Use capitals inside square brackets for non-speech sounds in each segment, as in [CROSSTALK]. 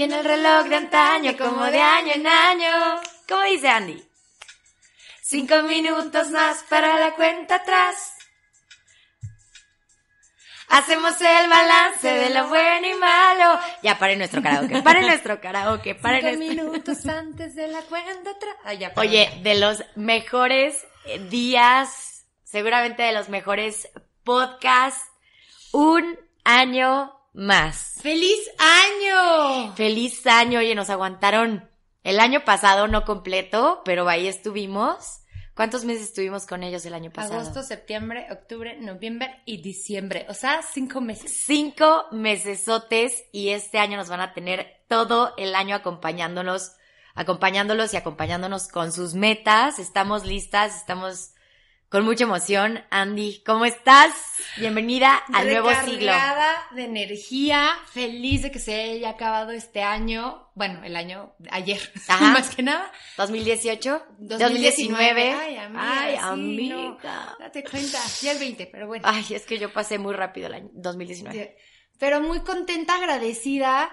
Y en el reloj de antaño, como de año en año. ¿Cómo dice Andy? Cinco minutos más para la cuenta atrás. Hacemos el balance de lo bueno y malo. Ya, pare nuestro karaoke, pare nuestro karaoke, pare Cinco nuestro... minutos antes de la cuenta atrás. Ay, ya, Oye, de los mejores eh, días, seguramente de los mejores podcasts, un año más. ¡Feliz año! Feliz año, oye, nos aguantaron el año pasado, no completo, pero ahí estuvimos. ¿Cuántos meses estuvimos con ellos el año pasado? Agosto, septiembre, octubre, noviembre y diciembre. O sea, cinco meses. Cinco mesesotes y este año nos van a tener todo el año acompañándonos, acompañándolos y acompañándonos con sus metas. Estamos listas, estamos con mucha emoción. Andy, ¿cómo estás? Bienvenida al nuevo siglo. Recargada de energía, feliz de que se haya acabado este año. Bueno, el año ayer, [LAUGHS] Ajá. más que nada. 2018, 2019. Ay, amiga. Ay, sí, amiga. no, date cuenta. Ya el 20, pero bueno. Ay, es que yo pasé muy rápido el año 2019. Sí. Pero muy contenta, agradecida.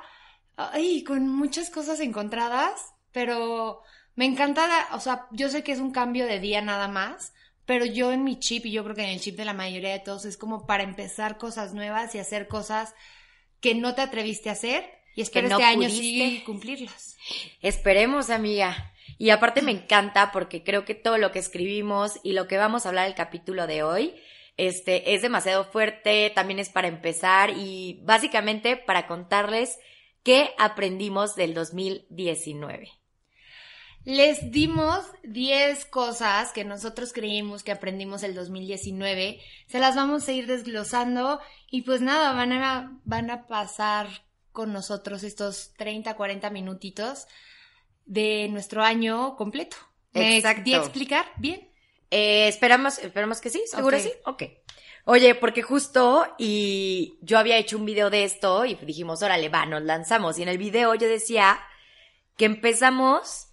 Ay, con muchas cosas encontradas. Pero me encanta, o sea, yo sé que es un cambio de día nada más. Pero yo en mi chip, y yo creo que en el chip de la mayoría de todos, es como para empezar cosas nuevas y hacer cosas que no te atreviste a hacer. Y espero Que no este año pudiste. sí cumplirlas. Esperemos, amiga. Y aparte me encanta porque creo que todo lo que escribimos y lo que vamos a hablar el capítulo de hoy, este, es demasiado fuerte, también es para empezar y básicamente para contarles qué aprendimos del 2019. Les dimos 10 cosas que nosotros creímos que aprendimos el 2019. Se las vamos a ir desglosando y pues nada, van a, van a pasar con nosotros estos 30, 40 minutitos de nuestro año completo. ¿Me Exacto. a explicar bien? Eh, esperamos, esperamos que sí, seguro Ok. sí. Ok. Oye, porque justo y yo había hecho un video de esto y dijimos, órale, va, nos lanzamos. Y en el video yo decía que empezamos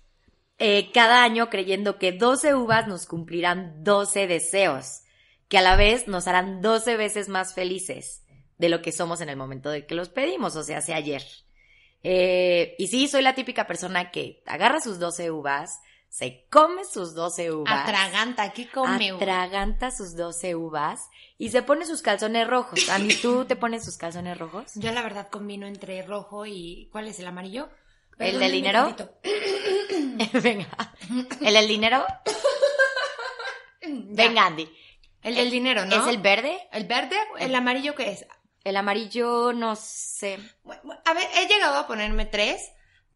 eh, cada año creyendo que 12 uvas nos cumplirán 12 deseos, que a la vez nos harán 12 veces más felices de lo que somos en el momento de que los pedimos, o sea, hace ayer. Eh, y sí, soy la típica persona que agarra sus 12 uvas, se come sus 12 uvas. Atraganta, ¿qué come? Atraganta sus 12 uvas y se pone sus calzones rojos. Andy, ¿tú te pones sus calzones rojos? Yo la verdad combino entre rojo y... ¿Cuál es el amarillo? ¿El del dinero? [LAUGHS] Venga. ¿El del dinero? Venga, Andy. El del dinero, ¿no? ¿Es el verde? ¿El verde? ¿El amarillo qué es? El amarillo, no sé. Bueno, A ver, he llegado a ponerme tres,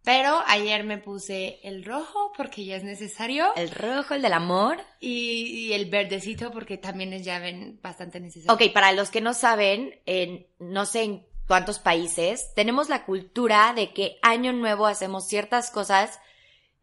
pero ayer me puse el rojo porque ya es necesario El rojo, el del amor. y, y el verdecito porque también es ya ven, bastante necesario. Ok, para los que no saben, en no sé en cuántos países, tenemos la cultura de que año nuevo hacemos ciertas cosas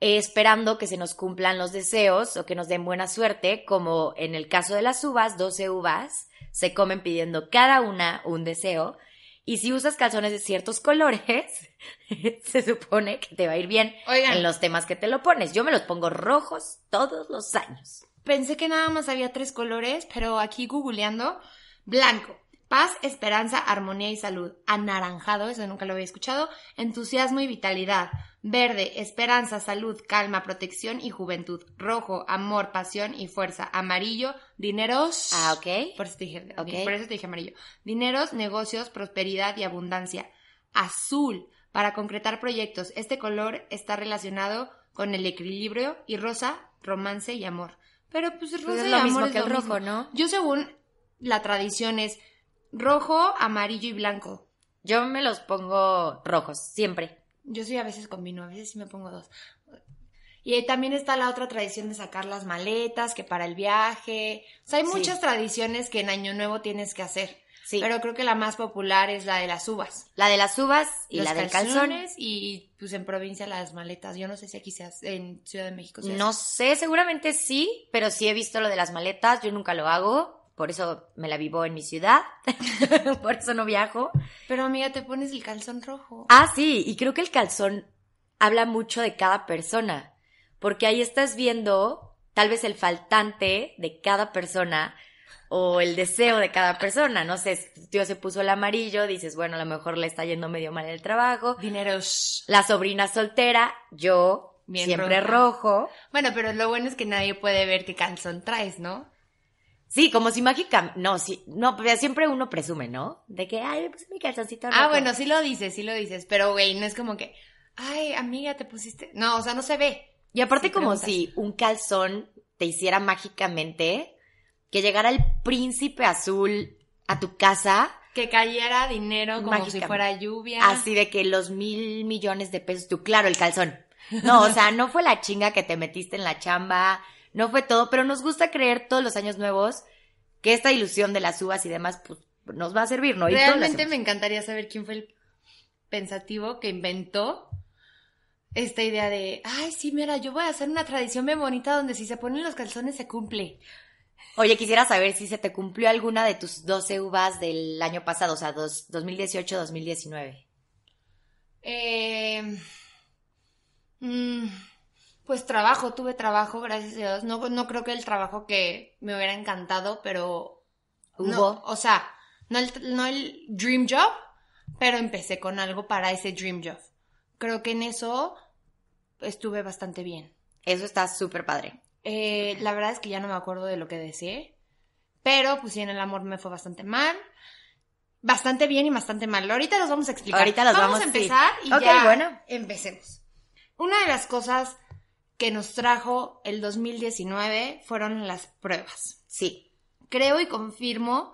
eh, esperando que se nos cumplan los deseos o que nos den buena suerte, como en el caso de las uvas, 12 uvas se comen pidiendo cada una un deseo. Y si usas calzones de ciertos colores, [LAUGHS] se supone que te va a ir bien Oigan. en los temas que te lo pones. Yo me los pongo rojos todos los años. Pensé que nada más había tres colores, pero aquí googleando, blanco, paz, esperanza, armonía y salud. Anaranjado, eso nunca lo había escuchado. Entusiasmo y vitalidad. Verde, esperanza, salud, calma, protección y juventud. Rojo, amor, pasión y fuerza. Amarillo, dineros. Ah, ok. Por eso te dije, Ok. por eso te dije amarillo. Dineros, negocios, prosperidad y abundancia. Azul, para concretar proyectos. Este color está relacionado con el equilibrio y rosa, romance y amor. Pero pues rosa Pues es y lo amor mismo es que el lo rojo, mismo. ¿no? Yo según la tradición es rojo, amarillo y blanco. Yo me los pongo rojos, siempre. Yo sí a veces combino, a veces sí me pongo dos. Y también está la otra tradición de sacar las maletas, que para el viaje. O sea, hay Sí. muchas tradiciones que en Año Nuevo tienes que hacer. Sí. Pero creo que la más popular es la de las uvas. La de las uvas y Los la del calzón. calzones y pues en provincia las maletas. Yo no sé si aquí seas en Ciudad de México. No sé, seguramente sí, pero sí he visto lo de las maletas, yo nunca lo hago, por eso me la vivo en mi ciudad, [LAUGHS] por eso no viajo. Pero amiga, te pones el calzón rojo. Ah, sí, y creo que el calzón habla mucho de cada persona, porque ahí estás viendo tal vez el faltante de cada persona o el deseo de cada persona. No sé, si tu tío se puso el amarillo, dices, bueno, a lo mejor le está yendo medio mal el trabajo. Dineros. La sobrina soltera, yo, Bien siempre roja. rojo. Bueno, pero lo bueno es que nadie puede ver qué calzón traes, ¿no? Sí, como si mágica, no, sí, no, pero siempre uno presume, ¿no? De que, ay, me puse mi calzoncito rojo. Ah, bueno, sí lo dices, sí lo dices. Pero, güey, no es como que, ay, amiga, te pusiste. No, o sea, no se ve. Y aparte Sí, como preguntas. si un calzón te hiciera mágicamente que llegara el príncipe azul a tu casa, Que cayera dinero como si fuera lluvia. así de que los mil millones de pesos, tú, claro, el calzón. No, o sea, no fue la chinga que te metiste en la chamba, no fue todo, pero nos gusta creer todos los años nuevos que esta ilusión de las uvas y demás, pues, nos va a servir, ¿no? Y Realmente me encantaría saber quién fue el pensativo que inventó esta idea de, ay, sí, mira, yo voy a hacer una tradición bien bonita donde si se ponen los calzones se cumple. Oye, quisiera saber si se te cumplió alguna de tus 12 uvas del año pasado, o sea, dos- 2018-2019. Eh, mm, pues trabajo, tuve trabajo, gracias a Dios. No, no creo que el trabajo que me hubiera encantado, pero... no, Hubo. o sea, no el, no el dream job, pero empecé con algo para ese dream job. Creo que en eso estuve bastante bien. Eso está súper padre. Eh, la verdad es que ya no me acuerdo de lo que deseé. Pero, pues sí, en el amor me fue bastante mal. Bastante bien y bastante mal. Ahorita los vamos a explicar. Ahorita los vamos- a sí. empezar y Ok, ya bueno. empecemos. Una de las cosas que nos trajo el 2019 fueron las pruebas. Sí. Creo y confirmo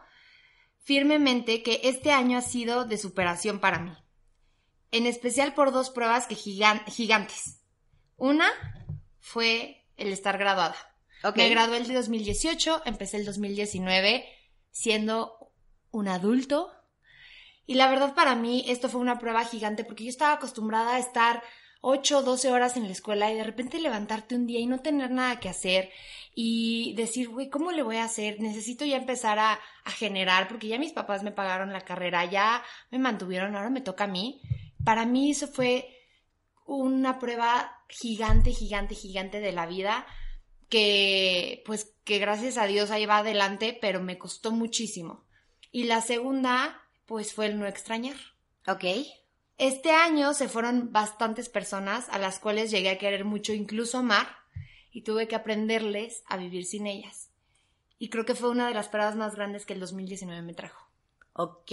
firmemente que este año ha sido de superación para mí. En especial por dos pruebas que gigan- gigantes. Una fue el estar graduada. Me gradué el 2018, empecé el 2019 siendo un adulto. Y la verdad para mí esto fue una prueba gigante porque yo estaba acostumbrada a estar 8 12 horas en la escuela y de repente levantarte un día y no tener nada que hacer y decir, güey, ¿cómo le voy a hacer? Necesito ya empezar a, a generar porque ya mis papás me pagaron la carrera, ya me mantuvieron, ahora me toca a mí. Para mí eso fue una prueba gigante, gigante, gigante de la vida que pues que gracias a Dios ahí va adelante, pero me costó muchísimo. Y la segunda pues fue el no extrañar. Ok. Este año se fueron bastantes personas a las cuales llegué a querer mucho, incluso amar, y tuve que aprenderles a vivir sin ellas. Y creo que fue una de las pruebas más grandes que el 2019 me trajo. Ok.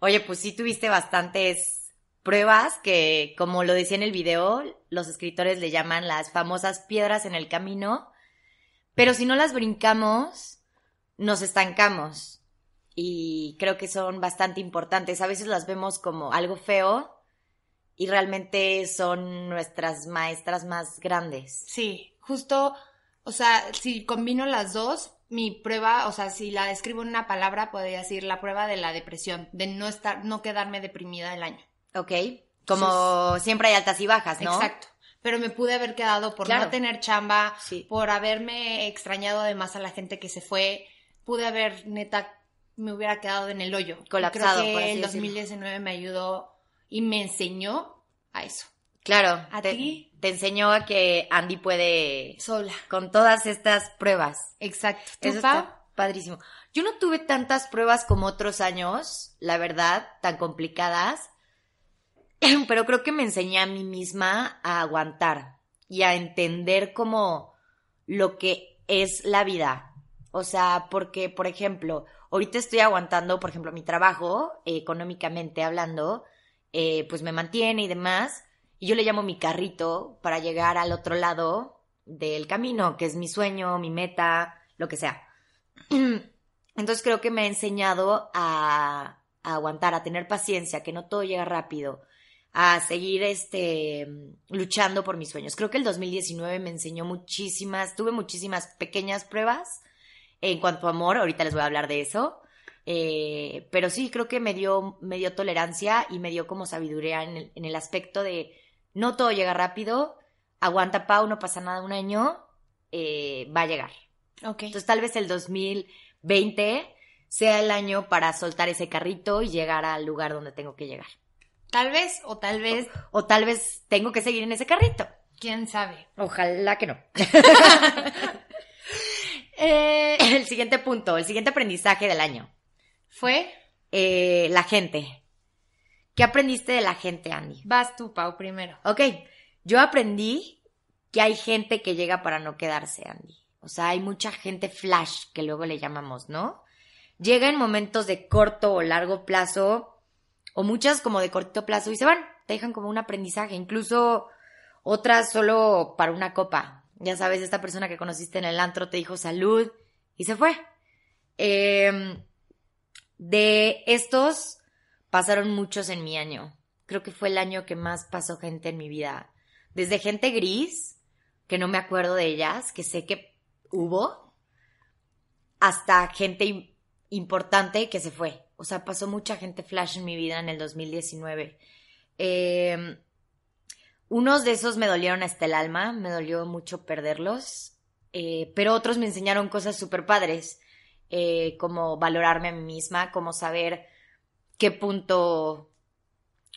Oye, pues sí tuviste bastantes pruebas que, como lo decía en el video, los escritores le llaman las famosas piedras en el camino. Pero si no las brincamos, nos estancamos. Y creo que son bastante importantes. A veces las vemos como algo feo y realmente son nuestras maestras más grandes. Sí, justo, o sea, si combino las dos, mi prueba, o sea, si la describo en una palabra, podría decir la prueba de la depresión, de no estar, no quedarme deprimida el año. ¿Ok? Como siempre hay altas y bajas, ¿no? Exacto. Pero me pude haber quedado por Claro. no tener chamba, Sí. por haberme extrañado además a la gente que se fue, pude haber neta me hubiera quedado en el hoyo. Colapsado, Creo por que así el decirlo. 2019 me ayudó y me enseñó a eso. Claro. ¿A te, ti? te enseñó a que Andy puede Sola. con todas estas pruebas. Exacto. ¿Tú, Eso está padrísimo. Yo no tuve tantas pruebas como otros años, la verdad, tan complicadas, [CLEARS THROAT] pero creo que me enseñé a mí misma a aguantar y a entender como lo que es la vida. O sea, porque, por ejemplo, ahorita estoy aguantando, por ejemplo, mi trabajo, eh, económicamente hablando, eh, pues me mantiene y demás, y yo le llamo mi carrito para llegar al otro lado del camino, que es mi sueño, mi meta, lo que sea. [CLEARS THROAT] Entonces creo que me ha enseñado a, a aguantar, a tener paciencia, que no todo llega rápido, a seguir este luchando por mis sueños. Creo que el 2019 me enseñó muchísimas, tuve muchísimas pequeñas pruebas en cuanto a amor, ahorita les voy a hablar de eso. Eh, pero sí, creo que me dio, me dio tolerancia y me dio como sabiduría en el, en el aspecto de no todo llega rápido, aguanta Pau, no pasa nada un año, eh, va a llegar. Ok. Entonces tal vez el 2020 sea el año para soltar ese carrito y llegar al lugar donde tengo que llegar. Tal vez, o tal vez, O tal vez tengo que seguir en ese carrito. quién sabe. Ojalá que no. [LAUGHS] Eh, [LAUGHS] El siguiente punto, el siguiente aprendizaje del año. Fue, Eh, la gente. ¿Qué aprendiste de la gente, Andy? vas tú, Pau, primero. Ok, yo aprendí que hay gente que llega para no quedarse, Andy. O sea, hay mucha gente flash, que luego le llamamos, ¿no? Llega en momentos de corto o largo plazo, o muchas como de corto plazo, y se van, te dejan como un aprendizaje, incluso otras solo para una copa. Ya sabes, esta persona que conociste en el antro te dijo salud y se fue. Em, de estos pasaron muchos en mi año. Creo que fue el año que más pasó gente en mi vida. Desde gente gris, que no me acuerdo de ellas, que sé que hubo, hasta gente im- importante que se fue. O sea, pasó mucha gente flash en mi vida en el 2019. Eh, unos de esos me dolieron hasta el alma, me dolió mucho perderlos, eh, pero otros me enseñaron cosas súper padres, eh, como valorarme a mí misma, como saber qué punto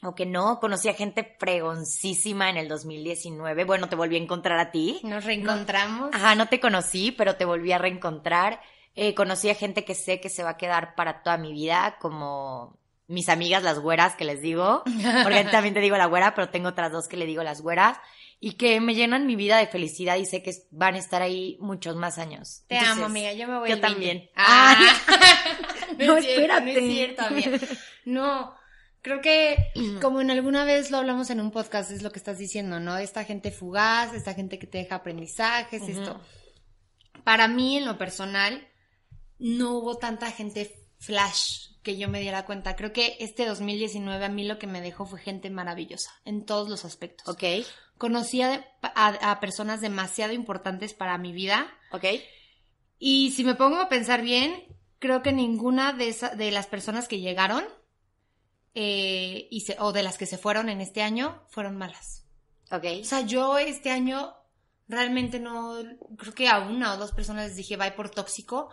o que no. Conocí a gente fregoncísima en el 2019. Bueno, te volví a encontrar a ti. Nos reencontramos. Ajá, no te conocí, pero te volví a reencontrar. Eh, conocí a gente que sé que se va a quedar para toda mi vida, como mis amigas las güeras que les digo, [LAUGHS] porque también te digo la güera, pero tengo otras dos que le digo las güeras, y que me llenan mi vida de felicidad y sé que van a estar ahí muchos más años. Te Entonces, amo, amiga. Yo me voy yo el 20. también. Ah. [LAUGHS] No, es cierto, espérate. No es cierto, amiga. [LAUGHS] No, creo que como en alguna vez lo hablamos en un podcast, es lo que estás diciendo, ¿no? Esta gente fugaz, esta gente que te deja aprendizajes, esto. Para mí, en lo personal, no hubo tanta gente flash que yo me diera cuenta. Creo que este 2019 a mí lo que me dejó fue gente maravillosa en todos los aspectos. Ok, Conocí a, a- a personas demasiado importantes para mi vida. ok. Y si me pongo a pensar bien, creo que ninguna de, esa- de las personas que llegaron eh, y se- o de las que se fueron en este año fueron malas. Ok. O sea, yo este año realmente no, creo que a una o dos personas les dije bye por tóxico,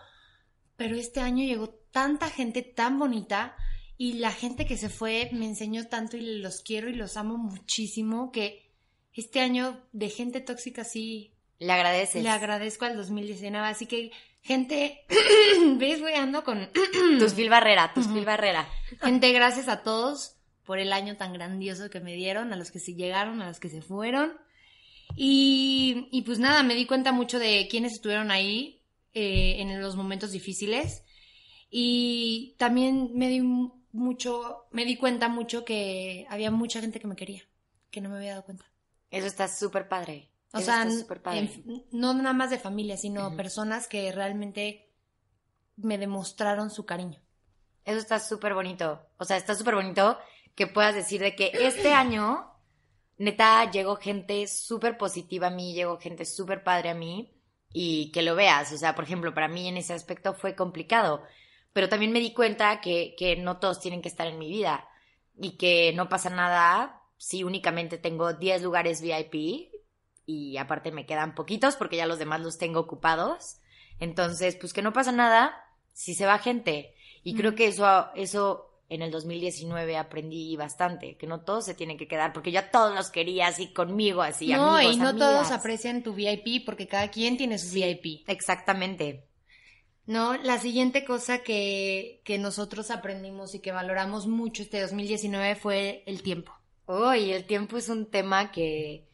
pero este año llegó tanta gente tan bonita y la gente que se fue me enseñó tanto y los quiero y los amo muchísimo que este año de gente tóxica sí Le agradeces. le agradezco al 2019, así que gente, [CLEARS THROAT] ves, güey, ando con [CLEARS THROAT] Tus Phil Barrera, tus Barrera. gente, gracias a todos por el año tan grandioso que me dieron, a los que se llegaron, a los que se fueron. Y, y pues nada, me di cuenta mucho de quiénes estuvieron ahí eh, en los momentos difíciles. Y también me di mucho, me di cuenta mucho que había mucha gente que me quería, que no me había dado cuenta. Eso está súper padre. O Eso sea, padre. en- no nada más de familia, sino Ujú. personas que realmente me demostraron su cariño. Eso está súper bonito. O sea, está súper bonito que puedas decir de que este [CLEARS THROAT] año, neta, llegó gente súper positiva a mí, llegó gente súper padre a mí y que lo veas. O sea, por ejemplo, para mí en ese aspecto fue complicado. Pero también me di cuenta que, que no todos tienen que estar en mi vida y que no pasa nada si únicamente tengo 10 lugares VIP y aparte me quedan poquitos porque ya los demás los tengo ocupados. Entonces, pues que no pasa nada si se va gente. Y creo que eso, eso en el 2019 aprendí bastante, que no todos se tienen que quedar, porque yo a todos los quería así conmigo, así no, amigos, y no amigas. todos aprecian tu VIP porque cada quien tiene su VIP. Exactamente. No, la siguiente cosa que, que nosotros aprendimos y que valoramos mucho este 2019 fue el tiempo. Uy, el tiempo es un tema que,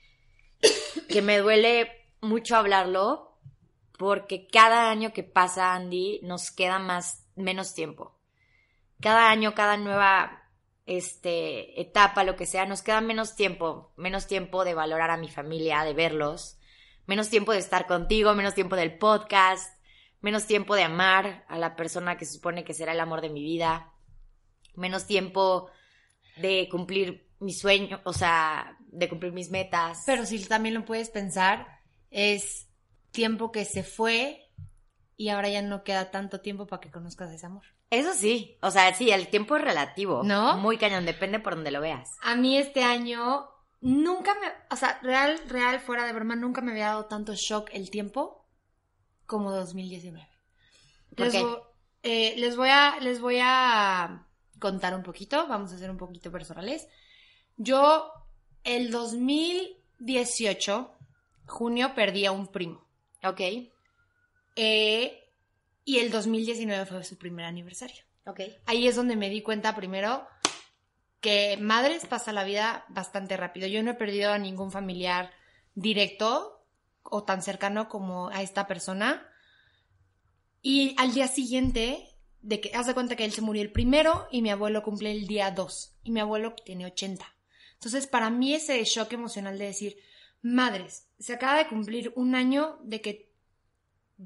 que me duele mucho hablarlo, porque cada año que pasa, Andy, nos queda más, menos tiempo. Cada año, cada nueva este, etapa, lo que sea, nos queda menos tiempo, menos tiempo de valorar a mi familia, de verlos, menos tiempo de estar contigo, menos tiempo del podcast, menos tiempo de amar a la persona que se supone que será el amor de mi vida, menos tiempo de cumplir mi sueño, o sea, de cumplir mis metas. Pero si también lo puedes pensar, es tiempo que se fue y ahora ya no queda tanto tiempo para que conozcas ese amor. Eso sí, o sea, sí, el tiempo es relativo. ¿No? Muy cañón, depende por donde lo veas. A mí este año nunca me, o sea, real, real, fuera de broma, nunca me había dado tanto shock el tiempo como 2019. ¿Por Les, qué? vo- eh, les voy a, les voy a contar un poquito, vamos a ser un poquito personales. Yo, el 2018, junio, perdí a un primo. Ok, Eh, y el 2019 fue su primer aniversario. ok. Ahí es donde me di cuenta primero que madres pasa la vida bastante rápido. Yo no he perdido a ningún familiar directo o tan cercano como a esta persona. Y al día siguiente, de que haz de cuenta que él se murió el primero y mi abuelo cumple el día 2 y mi abuelo tiene 80. Entonces, para mí ese shock emocional de decir, madres, se acaba de cumplir un año de que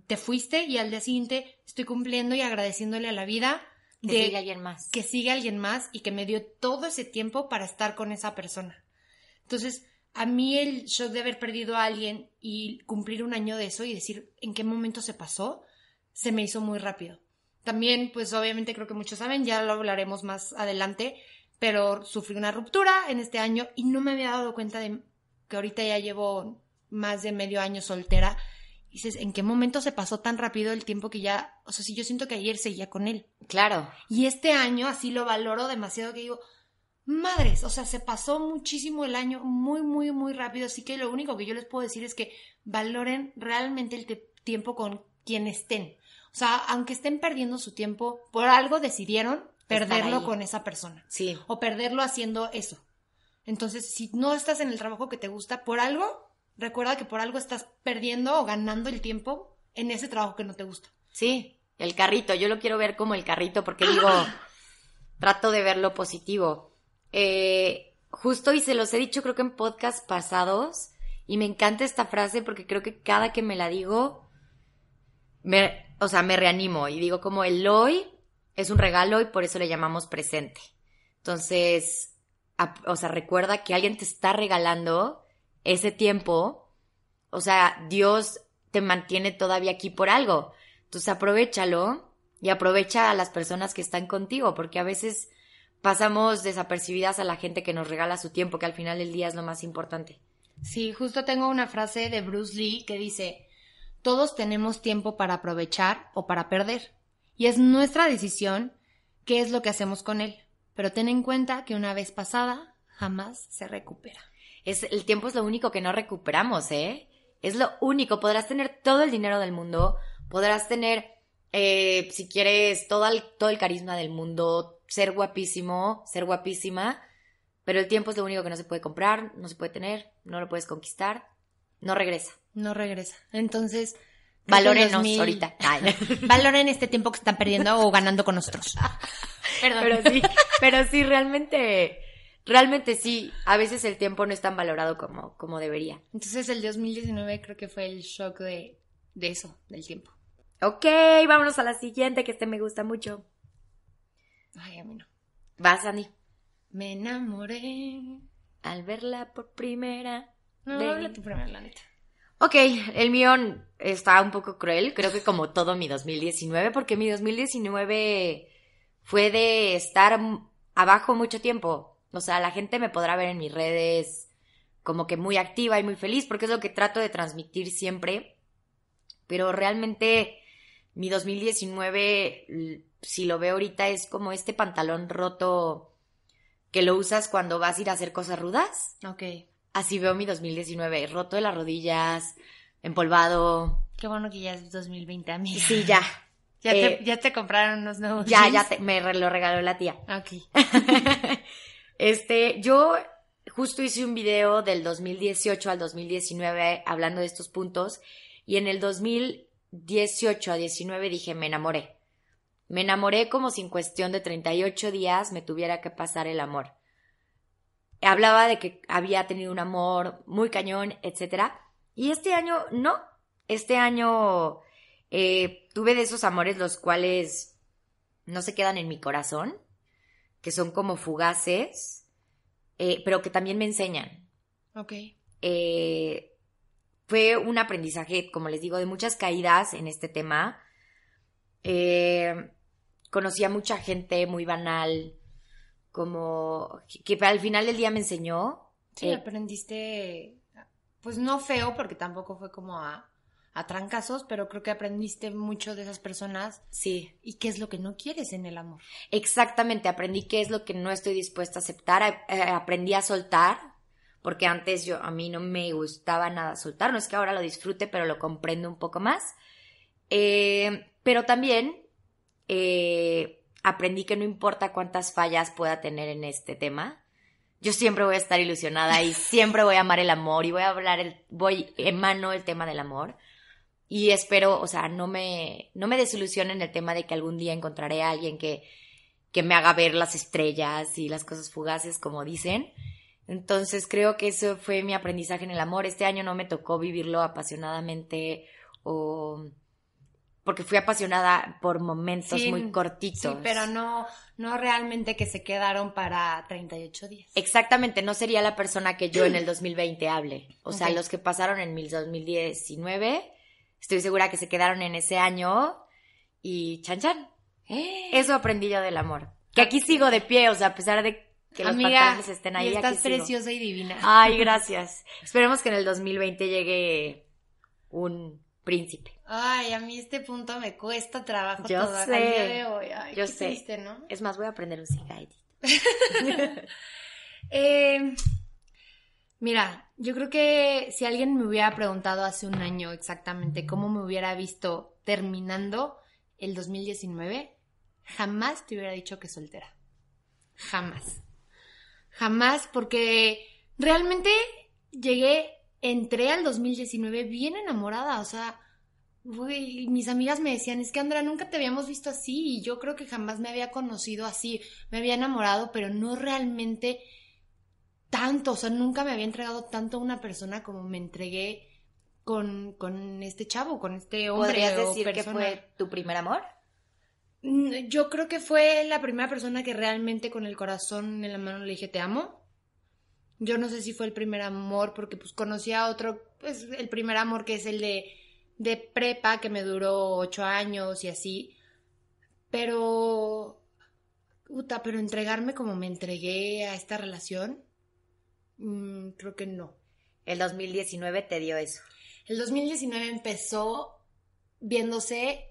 te fuiste y al día siguiente estoy cumpliendo y agradeciéndole a la vida Que de siga alguien más. que sigue alguien más y que me dio todo ese tiempo para estar con esa persona. Entonces, a mí el shock de haber perdido a alguien y cumplir un año de eso y decir en qué momento se pasó, se me hizo muy rápido. También, pues obviamente creo que muchos saben, ya lo hablaremos más adelante, pero sufrí una ruptura en este año y no me había dado cuenta de que ahorita ya llevo más de medio año soltera. Dices, ¿en qué momento se pasó tan rápido el tiempo que ya, o sea, si yo siento que ayer seguía con él? Claro. Y este año así lo valoro demasiado que digo, madres, o sea, se pasó muchísimo el año, muy, muy, muy rápido. Así que lo único que yo les puedo decir es que valoren realmente el tiempo con quien estén. O sea, aunque estén perdiendo su tiempo, por algo decidieron perderlo con esa persona. Sí. O perderlo haciendo eso. Entonces, si no estás en el trabajo que te gusta, por algo, recuerda que por algo estás perdiendo o ganando el tiempo en ese trabajo que no te gusta. Sí, el carrito, yo lo quiero ver como el carrito porque digo, [LAUGHS] trato de ver lo positivo. Eh, justo y se los he dicho creo que en podcast pasados y me encanta esta frase porque creo que cada que me la digo, me, o sea, me reanimo y digo como el hoy es un regalo y por eso le llamamos presente. Entonces, o sea, recuerda que alguien te está regalando ese tiempo, o sea, Dios te mantiene todavía aquí por algo. Entonces aprovechalo y aprovecha a las personas que están contigo, porque a veces pasamos desapercibidas a la gente que nos regala su tiempo, que al final del día es lo más importante. Sí, justo tengo una frase de Bruce Lee que dice, todos tenemos tiempo para aprovechar o para perder, y es nuestra decisión qué es lo que hacemos con él, pero ten en cuenta que una vez pasada jamás se recupera. Es, el tiempo es lo único que no recuperamos, ¿eh? Es lo único. Podrás tener todo el dinero del mundo, podrás tener, eh, si quieres, todo el, todo el carisma del mundo, ser guapísimo, ser guapísima, pero el tiempo es lo único que no se puede comprar, no se puede tener, no lo puedes conquistar, no regresa. No regresa. Entonces, Valórenos 2000 ahorita. [LAUGHS] Ay. Valoren este tiempo que están perdiendo o ganando con nosotros. [LAUGHS] Perdón. Pero sí, pero sí, realmente, realmente sí, a veces el tiempo no es tan valorado como, como debería. Entonces el 2019 creo que fue el shock de, de eso, del tiempo. Ok, vámonos a la siguiente, que este me gusta mucho. Ay, a mí no. Vas, Andy. Me enamoré. Al verla por primera. No, De- habla tú primero, la neta. Ok, el mío está un poco cruel, creo que como todo mi 2019, porque mi 2019 fue de estar abajo mucho tiempo. O sea, la gente me podrá ver en mis redes como que muy activa y muy feliz, porque es lo que trato de transmitir siempre. Pero realmente mi 2019, l- si lo veo ahorita, es como este pantalón roto que lo usas cuando vas a ir a hacer cosas rudas. Ok. Así veo mi 2019, roto de las rodillas, empolvado. Qué bueno que ya es 2020, amiga. Sí, ya. Ya, Eh, te, ya te compraron unos nuevos Ya, jeans? ya te- me lo regaló la tía. Ok. [LAUGHS] [LAUGHS] este, yo justo hice un video del 2018 al 2019 hablando de estos puntos y en el 2018 a 19 dije, me enamoré. Me enamoré como si en cuestión de 38 días me tuviera que pasar el amor. Hablaba de que había tenido un amor muy cañón, etcétera. Y este año no. Este año eh, tuve de esos amores los cuales no se quedan en mi corazón, que son como fugaces, eh, pero que también me enseñan. Ok. Eh, fue un aprendizaje, como les digo, de muchas caídas en este tema, Eh, conocí a mucha gente muy banal, como que, al final del día me enseñó. Sí, eh, aprendiste, pues no feo, porque tampoco fue como a, a trancazos, pero creo que aprendiste mucho de esas personas sí, y qué es lo que no quieres en el amor. exactamente. Aprendí qué es lo que no estoy dispuesta a aceptar. eh, aprendí a soltar, porque antes yo a mí no me gustaba nada soltar. No es que ahora lo disfrute, pero lo comprendo un poco más. Eh, pero también eh, aprendí que no importa cuántas fallas pueda tener en este tema, yo siempre voy a estar ilusionada y siempre voy a amar el amor y voy a hablar el, voy, emano el tema del amor. Y espero, o sea, no me, no me desilusionen en el tema de que algún día encontraré a alguien que, que me haga ver las estrellas y las cosas fugaces, como dicen. Entonces creo que eso fue mi aprendizaje en el amor. Este año no me tocó vivirlo apasionadamente o porque fui apasionada por momentos Sí, muy cortitos. Sí, pero no, no realmente que se quedaron para 38 días. Exactamente, no sería la persona que yo en el [CLEARS THROAT] 2020 hable. O sea, Ok. los que pasaron en mi 2019, estoy segura que se quedaron en ese año y chan chan. [GASPS] Eso aprendí yo del amor. Que aquí sigo de pie, o sea, a pesar de que los Amiga, pantalones estén ahí, y estás aquí sigo. preciosa y divina. Ay, [LAUGHS] gracias. Esperemos que en el 2020 llegue un príncipe. Ay, a mí este punto me cuesta trabajo Yo todo al sé, día de hoy. Ay, yo qué sé. triste, ¿no? Es más, voy a aprender un cigarrito. [LAUGHS] [LAUGHS] Eh, mira, yo creo que si alguien me hubiera preguntado hace un año exactamente cómo me hubiera visto terminando el 2019, jamás te hubiera dicho que soltera. Jamás. Jamás, porque realmente llegué, entré al 2019 bien enamorada, o sea, güey, mis amigas me decían, es que Andrea, nunca te habíamos visto así, y yo creo que jamás me había conocido así, me había enamorado, pero no realmente tanto, o sea, nunca me había entregado tanto a una persona como me entregué con, con este chavo, con este hombre. ¿Podrías o decir que fue tu primer amor? Mm, Yo creo que fue la primera persona que realmente con el corazón en la mano le dije te amo. Yo no sé si fue el primer amor porque pues conocí a otro, pues el primer amor que es el de, de prepa que me duró ocho años y así. Pero, puta, pero entregarme como me entregué a esta relación, mm, creo que no. El 2019 te dio eso. El 2019 empezó viéndose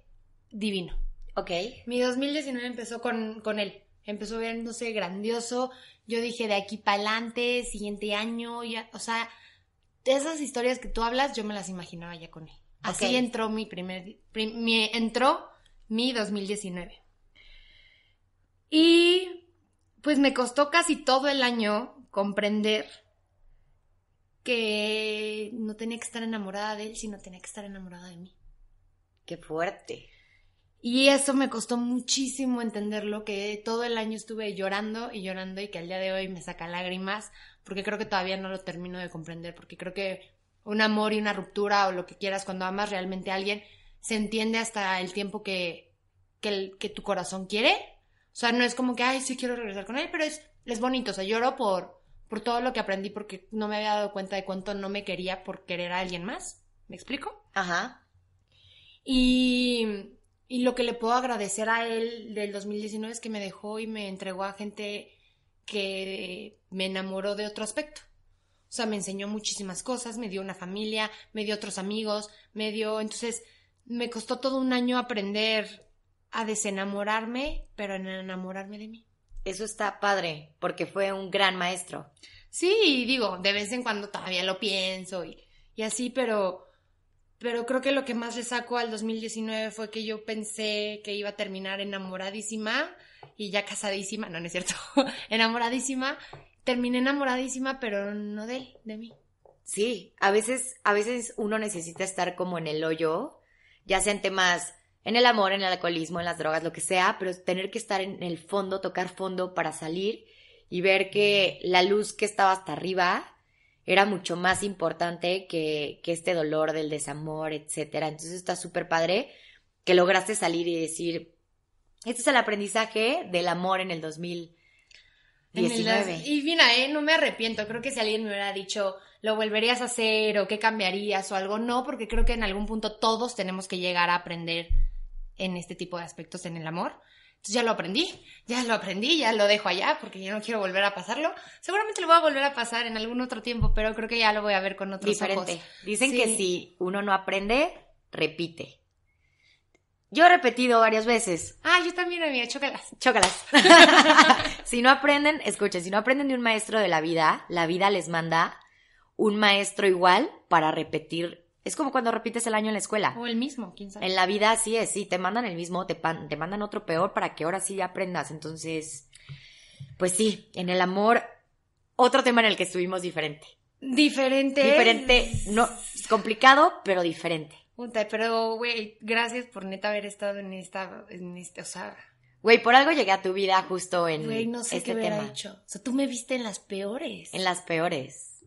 divino. Ok. Mi 2019 empezó con, con él. Empezó viéndose grandioso. Yo dije de aquí para adelante, siguiente año, ya, o sea, esas historias que tú hablas, yo me las imaginaba ya con él. Así entró mi primer, prim- mi, entró mi 2019. Y pues me costó casi todo el año comprender que no tenía que estar enamorada de él, sino tenía que estar enamorada de mí. Qué fuerte. Y eso me costó muchísimo entenderlo, que todo el año estuve llorando y llorando y que al día de hoy me saca lágrimas, porque creo que todavía no lo termino de comprender, porque creo que un amor y una ruptura o lo que quieras cuando amas realmente a alguien se entiende hasta el tiempo que, que, el- que tu corazón quiere. O sea, no es como que, ay, sí quiero regresar con él, pero es, es bonito, o sea, lloro por, por todo lo que aprendí porque no me había dado cuenta de cuánto no me quería por querer a alguien más. ¿Me explico? Ajá. Y, y lo que le puedo agradecer a él del 2019 es que me dejó y me entregó a gente que me enamoró de otro aspecto. O sea, me enseñó muchísimas cosas, me dio una familia, me dio otros amigos, me dio... Entonces, me costó todo un año aprender a desenamorarme, pero en enamorarme de mí. Eso está padre, porque fue un gran maestro. Sí, digo, de vez en cuando todavía lo pienso y, y así, pero, pero creo que lo que más le saco al 2019 fue que yo pensé que iba a terminar enamoradísima y ya casadísima, no, no es cierto, [LAUGHS] enamoradísima, terminé enamoradísima, pero no de él, de mí. Sí, a veces, a veces uno necesita estar como en el hoyo, ya sea en temas, en el amor, en el alcoholismo, en las drogas, lo que sea, pero tener que estar en el fondo, tocar fondo para salir y ver que la luz que estaba hasta arriba era mucho más importante que, que este dolor del desamor, etcétera. Entonces está súper padre que lograste salir y decir, este es el aprendizaje del amor en el 2019. En el- y mira, eh, no me arrepiento. Creo que si alguien me hubiera dicho, lo volverías a hacer o qué cambiarías o algo, no, porque creo que en algún punto todos tenemos que llegar a aprender en este tipo de aspectos en el amor. Entonces ya lo aprendí, ya lo aprendí, ya lo dejo allá porque ya no quiero volver a pasarlo. Seguramente lo voy a volver a pasar en algún otro tiempo, pero creo que ya lo voy a ver con otros Diferente. ojos. Dicen Sí. que si uno no aprende, repite. Yo he repetido varias veces. Ah, yo también, amiga, chócalas. Chócalas. [LAUGHS] [LAUGHS] si no aprenden, escuchen, si no aprenden de un maestro de la vida, la vida les manda un maestro igual para repetir. Es como cuando repites el año en la escuela. O el mismo, quién sabe. En la vida así es, sí, te mandan el mismo, te, pan- te mandan otro peor para que ahora sí ya aprendas. Entonces, pues sí, en el amor, otro tema en el que estuvimos diferente. Diferente. Diferente, no, complicado, pero diferente. Puta, pero, güey, gracias por neta haber estado en esta, en este, o sea, Güey, por algo llegué a tu vida justo en güey, no sé este qué tema. hecho. O sea, tú me viste en las peores. En las peores.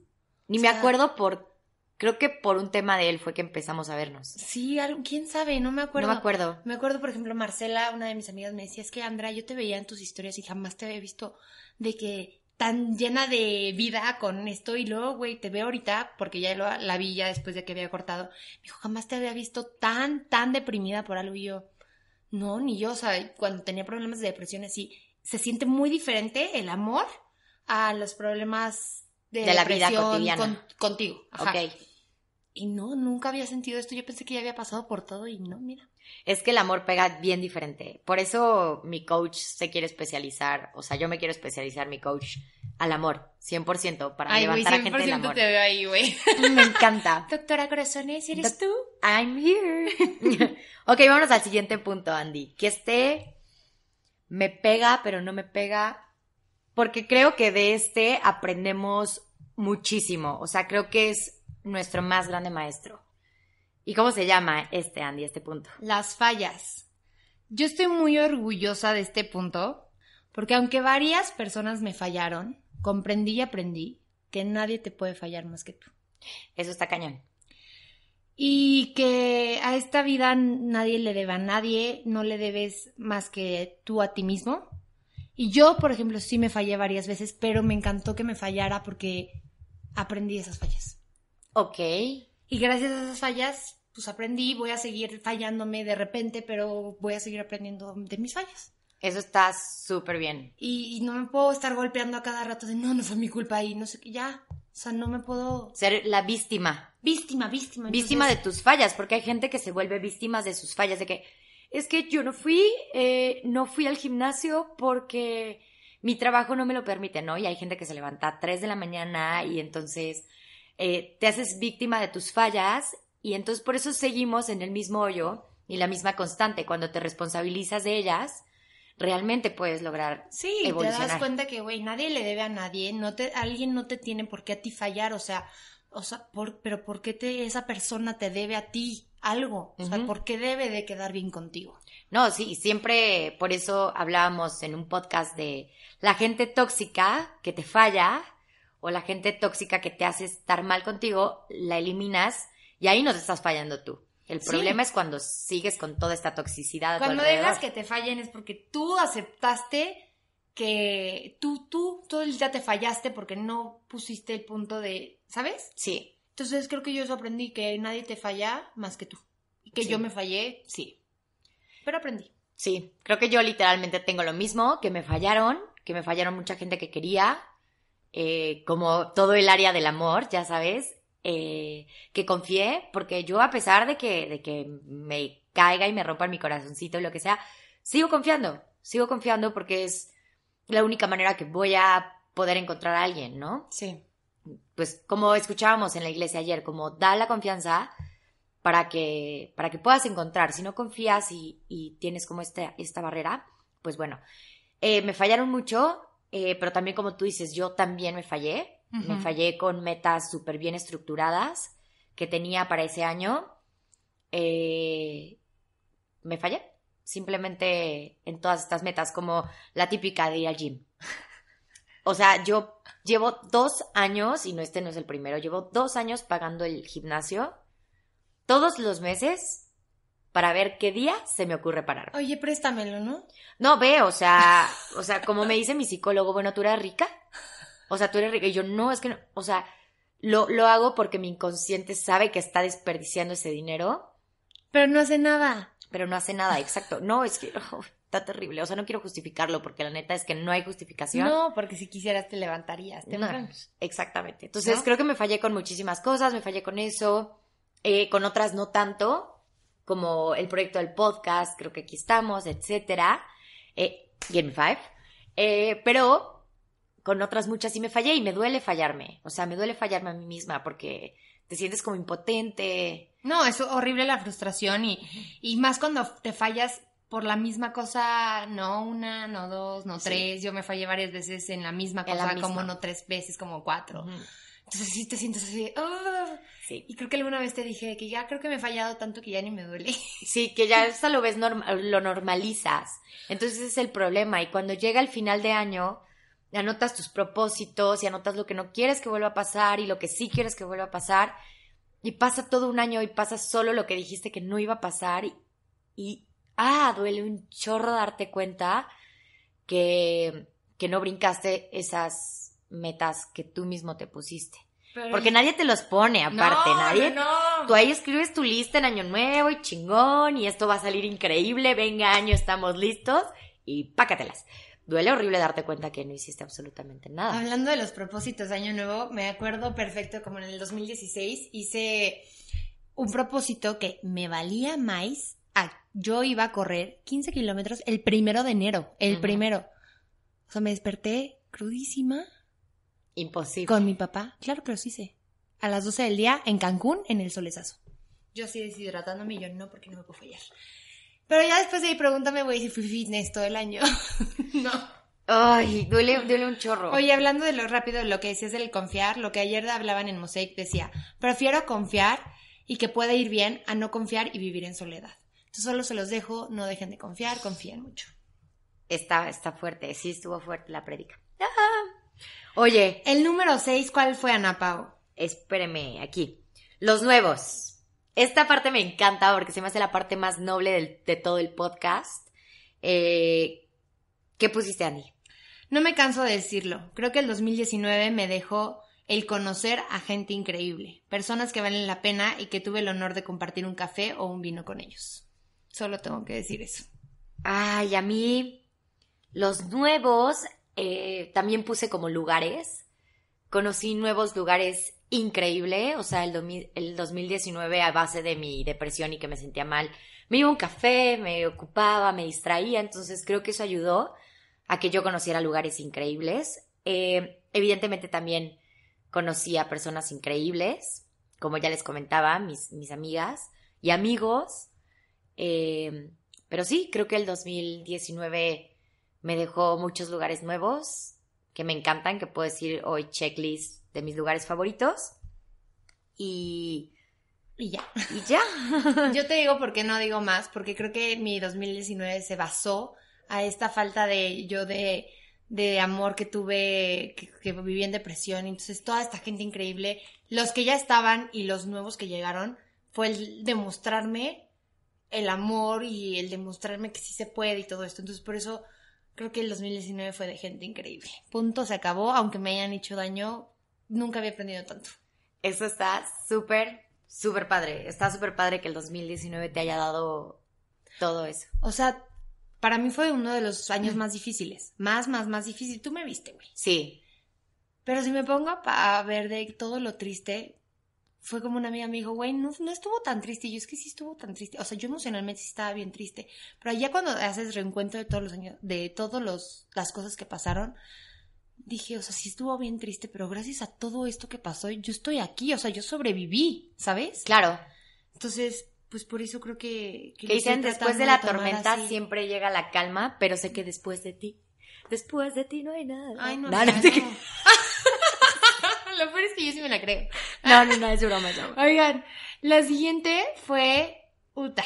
Ni O me acuerdo por, creo que por un tema de él fue que empezamos a vernos. Sí, quién sabe, no me acuerdo. No me acuerdo. Me acuerdo, por ejemplo, Marcela, una de mis amigas, me decía, es que Andra, yo te veía en tus historias y jamás te había visto de que tan llena de vida con esto y luego, güey, te veo ahorita, porque ya lo- la vi ya después de que había cortado, me dijo, jamás te había visto tan, tan deprimida por algo y yo, no, ni yo, o sea, cuando tenía problemas de depresión así, se siente muy diferente el amor a los problemas de, De la vida cotidiana. con- contigo. Ajá. Ok. Y no, nunca había sentido esto. Yo pensé que ya había pasado por todo y no, mira. Es que el amor pega bien diferente. Por eso mi coach se quiere especializar, o sea, yo me quiero especializar mi coach al amor, 100%, para Ay, levantar a gente del 100% amor. te veo ahí, güey. [LAUGHS] Me encanta. Doctora Corazones, ¿eres tú? I'm here. [LAUGHS] ok, vámonos al siguiente punto, Andy. Que este me pega, pero no me pega. Porque creo que de este aprendemos muchísimo. O sea, creo que es nuestro más grande maestro. ¿Y cómo se llama este, Andy, este punto? Las fallas. Yo estoy muy orgullosa de este punto, porque aunque varias personas me fallaron, comprendí y aprendí que nadie te puede fallar más que tú. Eso está cañón. Y que a esta vida nadie le debe a nadie, no le debes más que tú a ti mismo. Y yo, por ejemplo, sí me fallé varias veces, pero me encantó que me fallara porque aprendí esas fallas. Ok. Y gracias a esas fallas, pues aprendí, voy a seguir fallándome de repente, pero voy a seguir aprendiendo de mis fallas. Eso está súper bien. Y, y no me puedo estar golpeando a cada rato de no, no fue mi culpa y no sé qué, ya. O sea, no me puedo... Ser la víctima. Víctima, víctima. Víctima de entonces- tus fallas, porque hay gente que se vuelve víctimas de sus fallas, de que es que yo no fui, eh, no fui al gimnasio porque mi trabajo no me lo permite, ¿no? Y hay gente que se levanta a 3 de la mañana y entonces eh, te haces víctima de tus fallas y entonces por eso seguimos en el mismo hoyo y la misma constante. Cuando te responsabilizas de ellas, realmente puedes lograr Sí, te evolucionar. das cuenta que, güey, nadie le debe a nadie, no te, alguien no te tiene por qué a ti fallar, o sea, o sea, por, pero ¿por qué te, esa persona te debe a ti algo? O sea. ¿por qué debe de quedar bien contigo? No, sí, siempre por eso hablábamos en un podcast de la gente tóxica que te falla o la gente tóxica que te hace estar mal contigo, la eliminas y ahí no te estás fallando tú. El Sí. problema es cuando sigues con toda esta toxicidad. a tu Cuando dejas que te fallen es porque tú aceptaste que tú, tú, todo el día te fallaste porque no pusiste el punto de, ¿sabes? Sí, Entonces creo que yo eso aprendí, que nadie te falla más que tú. Y que Sí. yo me fallé, sí. Pero aprendí. sí. Creo que yo literalmente tengo lo mismo, que me fallaron, que me fallaron mucha gente que quería, eh, como todo el área del amor, ya sabes, eh, que confié, porque yo a pesar de que, de que me caiga y me rompa mi corazoncito y lo que sea, sigo confiando, sigo confiando porque es la única manera que voy a poder encontrar a alguien, ¿no? Sí. Pues como escuchábamos en la iglesia ayer, como da la confianza para que, para que puedas encontrar. Si no confías y, y tienes como este, esta barrera, pues bueno, eh, me fallaron mucho, eh, pero también como tú dices, yo también me fallé. Me fallé con metas súper bien estructuradas que tenía para ese año. Eh, me fallé. Simplemente en todas estas metas, como la típica de ir al gym. [LAUGHS] O sea, yo llevo dos años, y no este no es el primero, llevo dos años pagando el gimnasio todos los meses para ver qué día se me ocurre parar. Oye, préstamelo, ¿no? No, ve, o sea, o sea, como me dice mi psicólogo, bueno, ¿tú eres rica? O sea, tú eres rica. Y yo, no, es que no, o sea, lo, lo hago porque mi inconsciente sabe que está desperdiciando ese dinero Pero no hace nada. Pero no hace nada, exacto. No, es que [LAUGHS] oh, está terrible. O sea, no quiero justificarlo porque la neta es que no hay justificación. No, porque si quisieras te levantarías No, temprano. exactamente. Entonces ¿No? creo que me fallé con muchísimas cosas, me fallé con eso, eh, con otras no tanto, como el proyecto del podcast, creo que aquí estamos, etcétera. Eh, Game Five. Eh, pero con otras muchas sí me fallé y me duele fallarme. O sea, me duele fallarme a mí misma porque te sientes como impotente. No, es horrible la frustración y, y más cuando te fallas por la misma cosa, no una, no dos, no Sí. tres. Yo me fallé varias veces en la misma En la cosa, misma. como no tres veces, como cuatro. Ujú. Entonces sí te sientes así. "Ah". Sí. Y creo que alguna vez te dije que ya creo que me he fallado tanto que ya ni me duele. [LAUGHS] Sí, que ya hasta lo ves, lo normalizas. Entonces ese es el problema. Y cuando llega el final de año, anotas tus propósitos y anotas lo que no quieres que vuelva a pasar y lo que sí quieres que vuelva a pasar. Y pasa todo un año y pasa solo lo que dijiste que no iba a pasar. Y, y, ah, duele un chorro darte cuenta que, que no brincaste esas metas que tú mismo te pusiste. Porque nadie te los pone aparte, No, nadie. no, no. Tú ahí escribes tu lista en año nuevo y chingón y esto va a salir increíble, venga año, estamos listos y pácatelas. Duele horrible darte cuenta que no hiciste absolutamente nada. Hablando de los propósitos de Año Nuevo, me acuerdo perfecto como en el 2016 hice un propósito que me valía más. a- yo iba a correr 15 kilómetros el primero de enero, el primero. O sea, me desperté crudísima Imposible. con mi papá. Claro que los hice. A las 12 del día en Cancún, en el solezazo. Yo así deshidratándome y yo no, porque no me puedo fallar. Pero ya después de ahí pregúntame, güey, si fui fitness todo el año. [LAUGHS] no. Ay, duele, duele un chorro. Oye, hablando de lo rápido, de lo que decías del confiar, lo que ayer hablaban en Mosaic decía, prefiero confiar y que pueda ir bien a no confiar y vivir en soledad. Entonces solo se los dejo, no dejen de confiar, confíen mucho. Está, está fuerte, sí estuvo fuerte la prédica. Ah. Oye, El número 6, ¿cuál fue, Ana Pao? espéreme, aquí. Los nuevos. Esta parte me encanta porque se me hace la parte más noble del- de todo el podcast. Eh, ¿Qué pusiste, Andy? No me canso de decirlo. Creo que el 2019 me dejó el conocer a gente increíble, personas que valen la pena y que tuve el honor de compartir un café o un vino con ellos. Solo tengo que decir eso. Ay, a mí los nuevos eh, también puse como lugares. Conocí nuevos lugares increíble, o sea, el, el 2019 a base de mi depresión y que me sentía mal, me iba a un café, me ocupaba, me distraía, entonces creo que eso ayudó a que yo conociera lugares increíbles. Eh, evidentemente también conocí a personas increíbles, como ya les comentaba, mis, mis amigas y amigos. Eh, pero sí, creo que el 2019 me dejó muchos lugares nuevos que me encantan, que puedo decir hoy checklist de mis lugares favoritos. Y, Y ya. y ya. [LAUGHS] Yo te digo por qué no digo más, porque creo que mi 2019 se basó a esta falta de yo de, de amor que tuve, que, que viví en depresión. Entonces, toda esta gente increíble, los que ya estaban y los nuevos que llegaron, fue el demostrarme el amor y el demostrarme que sí se puede y todo esto. Entonces, por eso creo que el 2019 fue de gente increíble. Punto, se acabó, aunque me hayan hecho daño, nunca había aprendido tanto. Eso está súper, súper padre. Está súper padre que el 2019 te haya dado todo eso. O sea, para mí fue uno de los años más difíciles. Más, más, más difícil. Tú me viste, güey. Sí, Pero si me pongo a a ver de todo lo triste, fue como una amiga me dijo, güey, no, no estuvo tan triste. Y yo es que sí estuvo tan triste. O sea, yo emocionalmente sí estaba bien triste. Pero ya cuando haces reencuentro de todos los años, de todas las cosas que pasaron, dije, o sea, sí estuvo bien triste, pero gracias a todo esto que pasó, yo estoy aquí. O sea, yo sobreviví, ¿sabes? claro. Entonces, pues por eso creo que... Que estoy dicen después de la tormenta así. siempre llega la calma, pero sé que después de ti, después de ti no hay nada. Ay, no, no, no, no. [LAUGHS] Lo peor es que yo sí me la creo. no, no, no, es broma, es broma. Oigan, la siguiente fue Uta.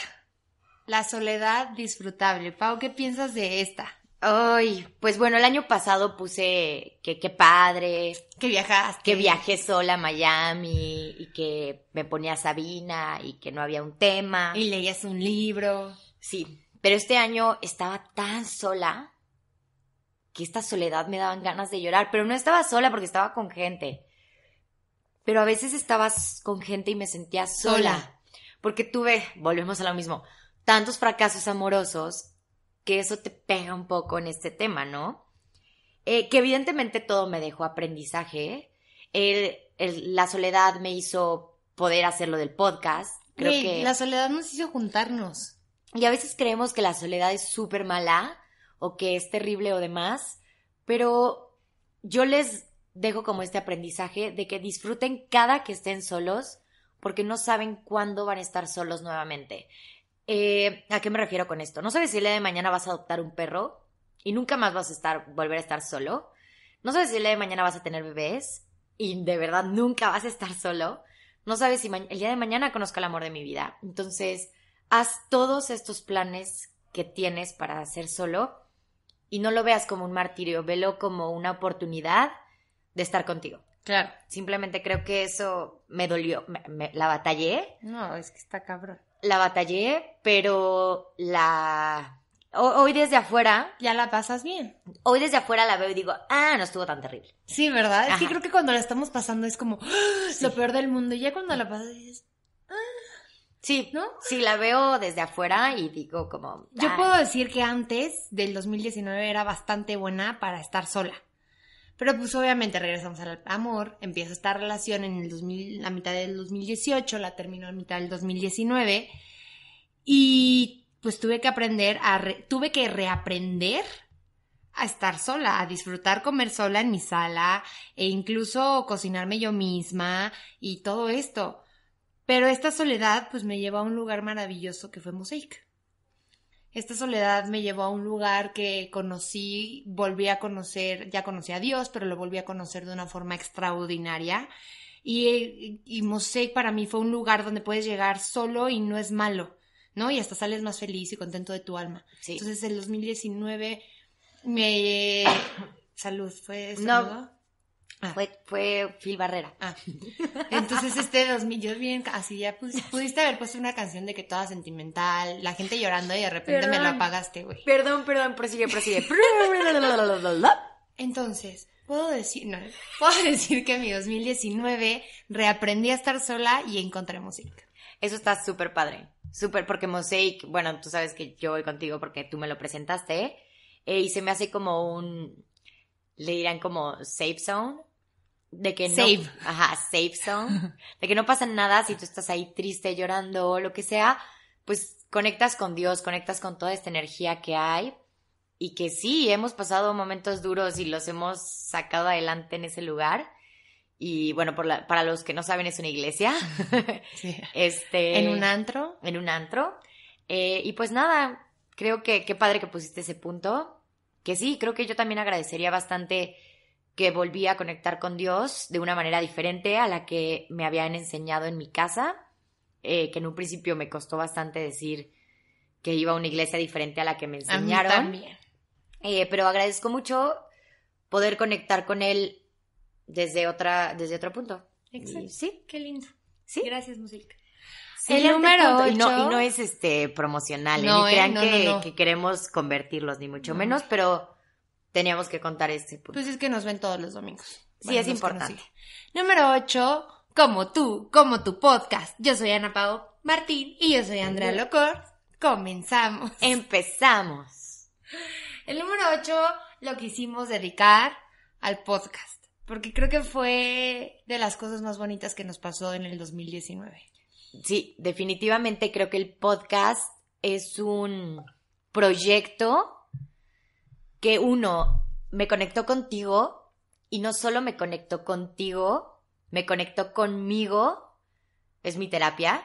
La soledad disfrutable. Pau, ¿qué piensas de esta? Ay, pues bueno, el año pasado puse que qué padre, Que viajaste. que viajé sola a Miami y que me ponía Sabina y que no había un tema. Y leías un libro. Sí, pero este año estaba tan sola que esta soledad me daban ganas de llorar, pero no estaba sola porque estaba con gente. Pero a veces estabas con gente y me sentía sola. Sola. porque tuve, volvemos a lo mismo, tantos fracasos amorosos que eso te pega un poco en este tema, ¿no? Eh, que evidentemente todo me dejó aprendizaje. la soledad me hizo poder hacer lo del podcast. Creo que... La soledad nos hizo juntarnos. Y a veces creemos que la soledad es súper mala o que es terrible o demás, pero yo les dejo como este aprendizaje de que disfruten cada que estén solos porque no saben cuándo van a estar solos nuevamente. Eh, ¿A qué me refiero con esto? No sabes si el día de mañana vas a adoptar un perro y nunca más vas a estar, volver a estar solo. No sabes si el día de mañana vas a tener bebés y de verdad nunca vas a estar solo. No sabes si el día de mañana conozco el amor de mi vida. Entonces, haz todos estos planes que tienes para hacer solo y no lo veas como un martirio, velo como una oportunidad de estar contigo. Claro. Simplemente creo que eso me dolió, la batallé. No, es que está cabrón. La batallé, pero la... Hoy desde afuera... Ya la pasas bien. Hoy desde afuera la veo y digo, ah, no estuvo tan terrible. Sí, ¿verdad? Es que creo que cuando la estamos pasando es como ¡Ah! lo peor del mundo. Y ya cuando la pasas dices, ah". Sí, ¿no? Sí, la veo desde afuera y digo como... Yo puedo decir que antes del 2019 era bastante buena para estar sola. Pero pues obviamente regresamos al amor, empieza esta relación en el 2000, la mitad del 2018, la terminó a mitad del 2019 y pues tuve que aprender a, tuve que reaprender a estar sola, a disfrutar comer sola en mi sala e incluso cocinarme yo misma y todo esto. Pero esta soledad pues me llevó a un lugar maravilloso que fue Mosaic. Esta soledad me llevó a un lugar que conocí, volví a conocer, ya conocí a Dios, pero lo volví a conocer de una forma extraordinaria. Y, y Mosaic para mí fue un lugar donde puedes llegar solo y no es malo, ¿no? Y hasta sales más feliz y contento de tu alma. Entonces, el 2019 me... [COUGHS] Salud, ¿fue eso? No, Ah. Fue, fue Phil Barrera. Ah. [LAUGHS] Entonces este 2000, yo bien, así ya [LAUGHS] pudiste haber puesto una canción de que toda sentimental, la gente llorando y de repente me lo apagaste, güey. Perdón, perdón, prosigue, prosigue. [LAUGHS] Entonces, puedo decir, no, puedo decir que en mi 2019 reaprendí a estar sola y encontré música. Eso está súper padre. Súper, porque Mosaic, bueno, tú sabes que yo voy contigo porque tú me lo presentaste, eh, y se me hace como un, le dirán como safe zone, de que no, Save. ajá, safe zone, [LAUGHS] de que no pasa nada si tú estás ahí triste, llorando o lo que sea, pues conectas con Dios, conectas con toda esta energía que hay y que sí, hemos pasado momentos duros y los hemos sacado adelante en ese lugar. Y bueno, por la, para los que no saben, es una iglesia. [LAUGHS] Sí. [LAUGHS] Este, en un antro. En un antro. Eh, y pues nada, creo que qué padre que pusiste ese punto. Que sí, creo que yo también agradecería bastante que volví a conectar con Dios de una manera diferente a la que me habían enseñado en mi casa, eh, que en un principio me costó bastante decir que iba a una iglesia diferente a la que me enseñaron. también. Eh, pero agradezco mucho poder conectar con Él desde, otra, desde otro punto. Exacto. sí. Qué lindo. Sí. Gracias, música. El número 8. Y no, es este promocional, ¿eh? ni crean que, que, queremos convertirlos, ni mucho menos, pero teníamos que contar este punto. Pues es que nos ven todos los domingos. Sí, es importante. Número 8, como tú, como tu podcast. Yo soy Ana Pau Martín y yo soy Andrea Locor. Comenzamos. Empezamos. [LAUGHS] El número 8 lo quisimos dedicar al podcast, porque creo que fue de las cosas más bonitas que nos pasó en el 2019. Sí, definitivamente creo que el podcast es un proyecto que uno me conectó contigo y no solo me conectó contigo, me conectó conmigo, es mi terapia,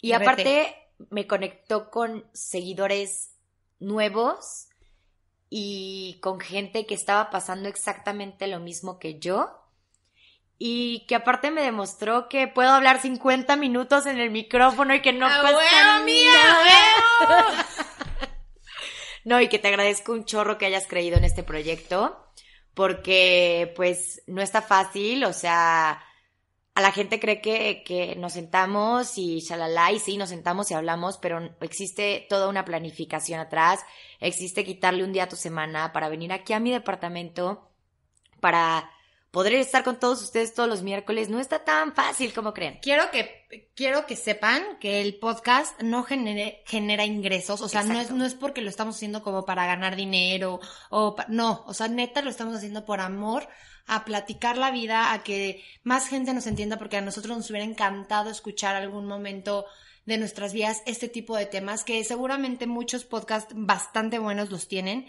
y aparte me conectó con seguidores nuevos y con gente que estaba pasando exactamente lo mismo que yo. Y que aparte me demostró que puedo hablar 50 minutos en el micrófono y que no pasa nada. [LAUGHS] No, y que te agradezco un chorro que hayas creído en este proyecto, porque pues no está fácil, o sea, a la gente cree que, que nos sentamos y shalala, y sí, nos sentamos y hablamos, pero existe toda una planificación atrás, existe quitarle un día a tu semana para venir aquí a mi departamento, para poder estar con todos ustedes todos los miércoles no está tan fácil como creen. Quiero que, quiero que sepan que el podcast no genere, genera ingresos, o sea, no es, no es porque lo estamos haciendo como para ganar dinero, o no, o sea, neta lo estamos haciendo por amor a platicar la vida, a que más gente nos entienda, porque a nosotros nos hubiera encantado escuchar algún momento de nuestras vidas este tipo de temas, que seguramente muchos podcasts bastante buenos los tienen,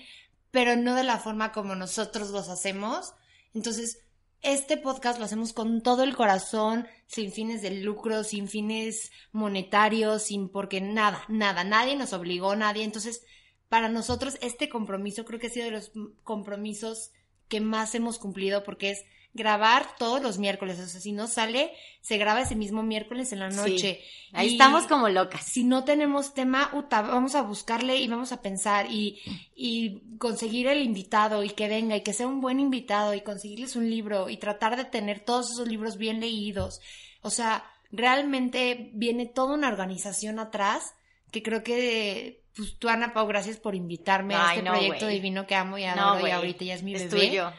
pero no de la forma como nosotros los hacemos. Entonces, este podcast lo hacemos con todo el corazón, sin fines de lucro, sin fines monetarios, sin porque nada, nada, nadie nos obligó, nadie. Entonces, para nosotros este compromiso creo que ha sido de los compromisos que más hemos cumplido porque es grabar todos los miércoles. O sea, si no sale, se graba ese mismo miércoles en la noche. Ahí estamos como locas. Si no tenemos tema, uta, vamos a buscarle y vamos a pensar y, y conseguir el invitado y que venga y que sea un buen invitado y conseguirles un libro y tratar de tener todos esos libros bien leídos. O sea, realmente viene toda una organización atrás que creo que pues tú Ana Pau gracias por invitarme a este proyecto divino que amo y adoro y ahorita ya es mi bebé. Tuyo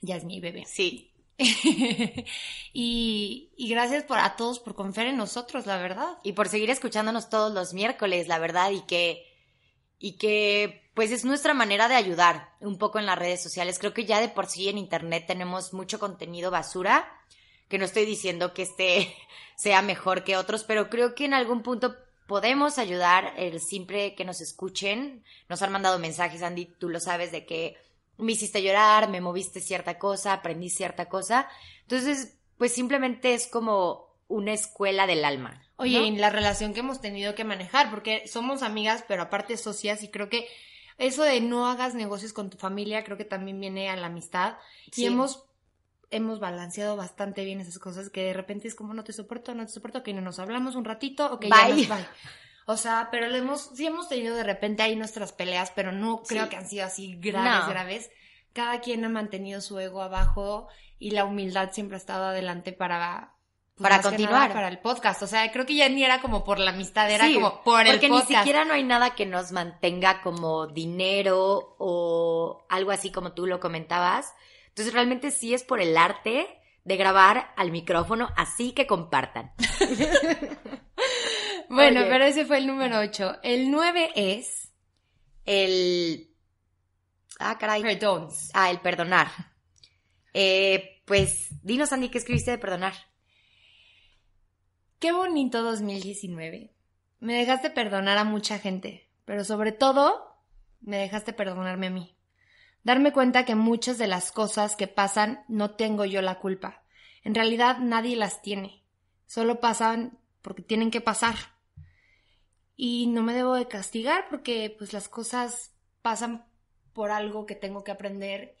ya es mi bebé. Sí. [LAUGHS] y, y, gracias por, a todos por confiar en nosotros, la verdad. Y por seguir escuchándonos todos los miércoles, la verdad, y que, y que pues es nuestra manera de ayudar un poco en las redes sociales. Creo que ya de por sí en internet tenemos mucho contenido basura, que no estoy diciendo que este [LAUGHS] sea mejor que otros, pero creo que en algún punto podemos ayudar el simple que nos escuchen. Nos han mandado mensajes, Andy, tú lo sabes, de que me hiciste llorar, me moviste cierta cosa, aprendí cierta cosa. Entonces, pues simplemente es como una escuela del alma. Oye, en la relación que hemos tenido que manejar, porque somos amigas, pero aparte socias, y creo que eso de no hagas negocios con tu familia, creo que también viene a la amistad. Y hemos, hemos balanceado bastante bien esas cosas, que de repente es como no te soporto, no te soporto, que no nos hablamos un ratito, ok, bye. ya nos, bye. [LAUGHS] O sea, pero le hemos, sí hemos tenido de repente ahí nuestras peleas, pero no creo que han sido así graves, graves. Cada quien ha mantenido su ego abajo y la humildad siempre ha estado adelante para pues, para continuar para el podcast. O sea, creo que ya ni era como por la amistad, era como por el podcast. Porque ni siquiera no hay nada que nos mantenga como dinero o algo así como tú lo comentabas. Entonces realmente sí es por el arte de grabar al micrófono, así que compartan. [LAUGHS] Bueno, pero ese fue el número 8. El 9 es el... Ah, caray. Perdón. Ah, el perdonar. Eh, pues, dinos, Andy, ¿qué escribiste de perdonar? Qué bonito 2019. Me dejaste perdonar a mucha gente, pero sobre todo, me dejaste perdonarme a mí. Darme cuenta que muchas de las cosas que pasan no tengo yo la culpa. En realidad nadie las tiene. Solo pasan porque tienen que pasar y no me debo de castigar porque pues las cosas pasan por algo que tengo que aprender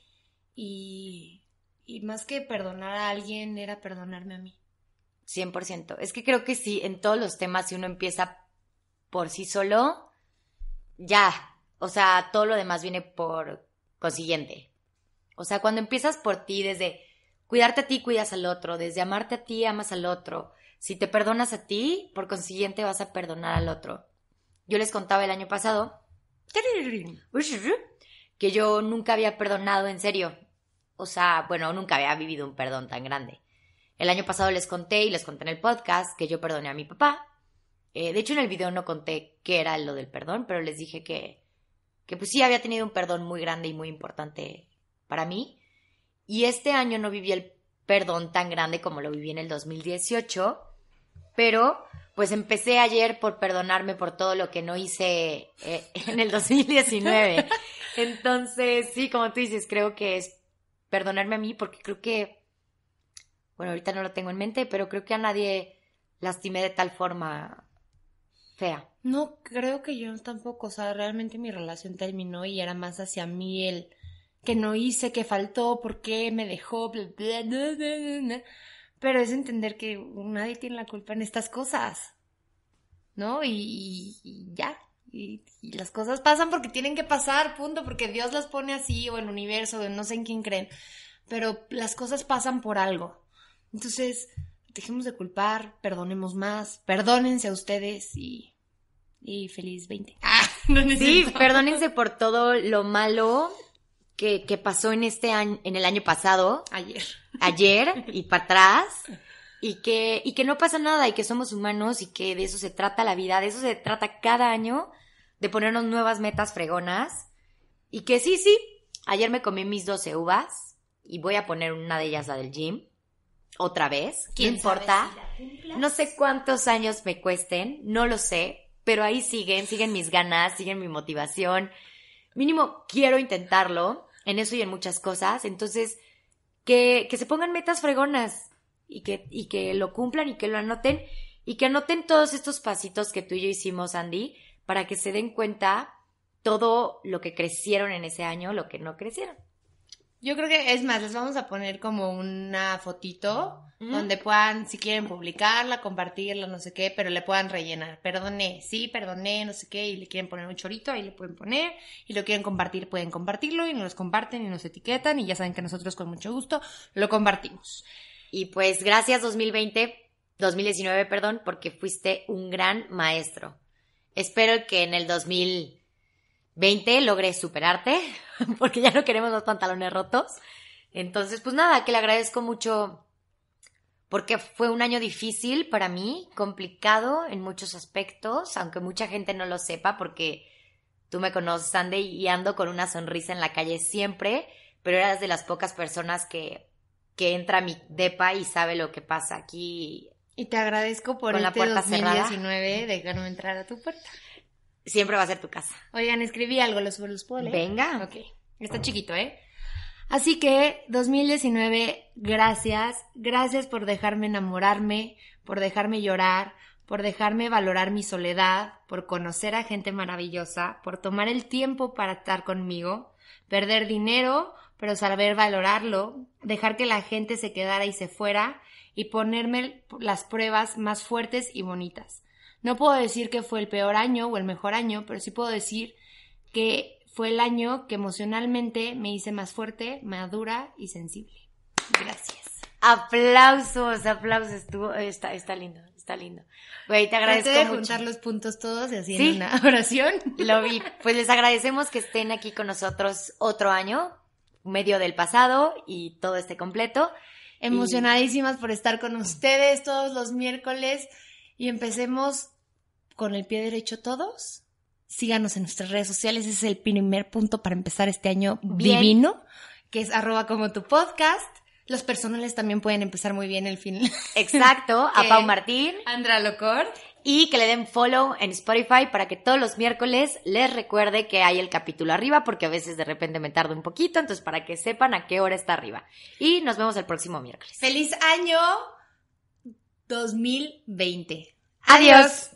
y, y más que perdonar a alguien era perdonarme a mí. 100%. Es que creo que sí, en todos los temas si uno empieza por sí solo, ya, o sea, todo lo demás viene por consiguiente. O sea, cuando empiezas por ti, desde cuidarte a ti, cuidas al otro, desde amarte a ti, amas al otro. Si te perdonas a ti, por consiguiente vas a perdonar al otro. Yo les contaba el año pasado que yo nunca había perdonado en serio. O sea, bueno, nunca había vivido un perdón tan grande. El año pasado les conté y les conté en el podcast que yo perdoné a mi papá. Eh, de hecho, en el video no conté qué era lo del perdón, pero les dije que, que pues sí había tenido un perdón muy grande y muy importante para mí. Y este año no viví el perdón tan grande como lo viví en el 2018, pero pues empecé ayer por perdonarme por todo lo que no hice eh, [LAUGHS] en el 2019. Entonces, sí, como tú dices, creo que es perdonarme a mí porque creo que, bueno, ahorita no lo tengo en mente, pero creo que a nadie lastimé de tal forma fea. No, creo que yo tampoco, o sea, realmente mi relación terminó y era más hacia mí el que no hice, que faltó, por qué me dejó, bla, bla, bla, pero es entender que nadie tiene la culpa en estas cosas, ¿no? Y, ya. Y, las cosas pasan porque tienen que pasar, punto, porque Dios las pone así, o el universo, o no sé en quién creen. Pero las cosas pasan por algo. Entonces, dejemos de culpar, perdonemos más, perdónense a ustedes y, y feliz 20. [LAUGHS] Ah, no sí, perdónense por todo lo malo que, que pasó en este año, en el año pasado, Ayer. ayer y para atrás, [LAUGHS] y que, y que no pasa nada, y que somos humanos, y que de eso se trata la vida, de eso se trata cada año, de ponernos nuevas metas fregonas, y que sí, sí, ayer me comí mis 12 uvas, y voy a poner una de ellas la del gym, otra vez, no ¿Quién importa. si? No sé cuántos años me cuesten, no lo sé, pero ahí siguen, siguen mis ganas, siguen mi motivación. Mínimo quiero intentarlo en eso y en muchas cosas. Entonces, que, que se pongan metas fregonas y que, y que lo cumplan y que lo anoten y que anoten todos estos pasitos que tú y yo hicimos, Andy, para que se den cuenta todo lo que crecieron en ese año, lo que no crecieron. Yo creo que es más, les vamos a poner como una fotito donde puedan, si quieren publicarla, compartirla, no sé qué, pero le puedan rellenar. Perdoné, sí, perdoné, no sé qué, y le quieren poner un chorito, ahí le pueden poner, y lo quieren compartir, pueden compartirlo, y nos comparten y nos etiquetan, y ya saben que nosotros con mucho gusto lo compartimos. Y pues gracias 2020, 2019, perdón, porque fuiste un gran maestro. Espero que en el 2020 logres superarte, [LAUGHS] porque ya no queremos los pantalones rotos. Entonces, pues nada, que le agradezco mucho porque fue un año difícil para mí, complicado en muchos aspectos, aunque mucha gente no lo sepa porque tú me conoces, Andy, y ando con una sonrisa en la calle siempre, pero eras de las pocas personas que, que entra a mi depa y sabe lo que pasa aquí. Y te agradezco por la este puerta cerrada. 2019 dejarme entrar a tu puerta. Siempre va a ser tu casa. Oigan, escribí algo, ¿los, los puedo leer? Venga. Ok, está chiquito, ¿eh? Así que 2019, gracias, gracias por dejarme enamorarme, por dejarme llorar, por dejarme valorar mi soledad, por conocer a gente maravillosa, por tomar el tiempo para estar conmigo, perder dinero, pero saber valorarlo, dejar que la gente se quedara y se fuera y ponerme las pruebas más fuertes y bonitas. No puedo decir que fue el peor año o el mejor año, pero sí puedo decir que fue el año que emocionalmente me hice más fuerte, madura y sensible. Gracias. Aplausos, aplausos. Estuvo, está, está lindo, está lindo. Güey, te agradezco Traté de mucho. juntar los puntos todos y así Sí. en una [LAUGHS] oración. Lo vi. Pues les agradecemos que estén aquí con nosotros otro año, medio del pasado y todo este completo. Emocionadísimas por estar con ustedes todos los miércoles y empecemos con el pie derecho todos. Síganos en nuestras redes sociales, ese es el primer punto para empezar este año Bien. divino, que es arroba como tu podcast. Los personales también pueden empezar muy bien el fin. Exacto, [LAUGHS] a. Pau Martín. Andra Locor. Y que le den follow en Spotify para que todos los miércoles les recuerde que hay el capítulo arriba, porque a veces de repente me tardo un poquito, entonces para que sepan a qué hora está arriba. Y nos vemos el próximo miércoles. Feliz año 2020. Adiós.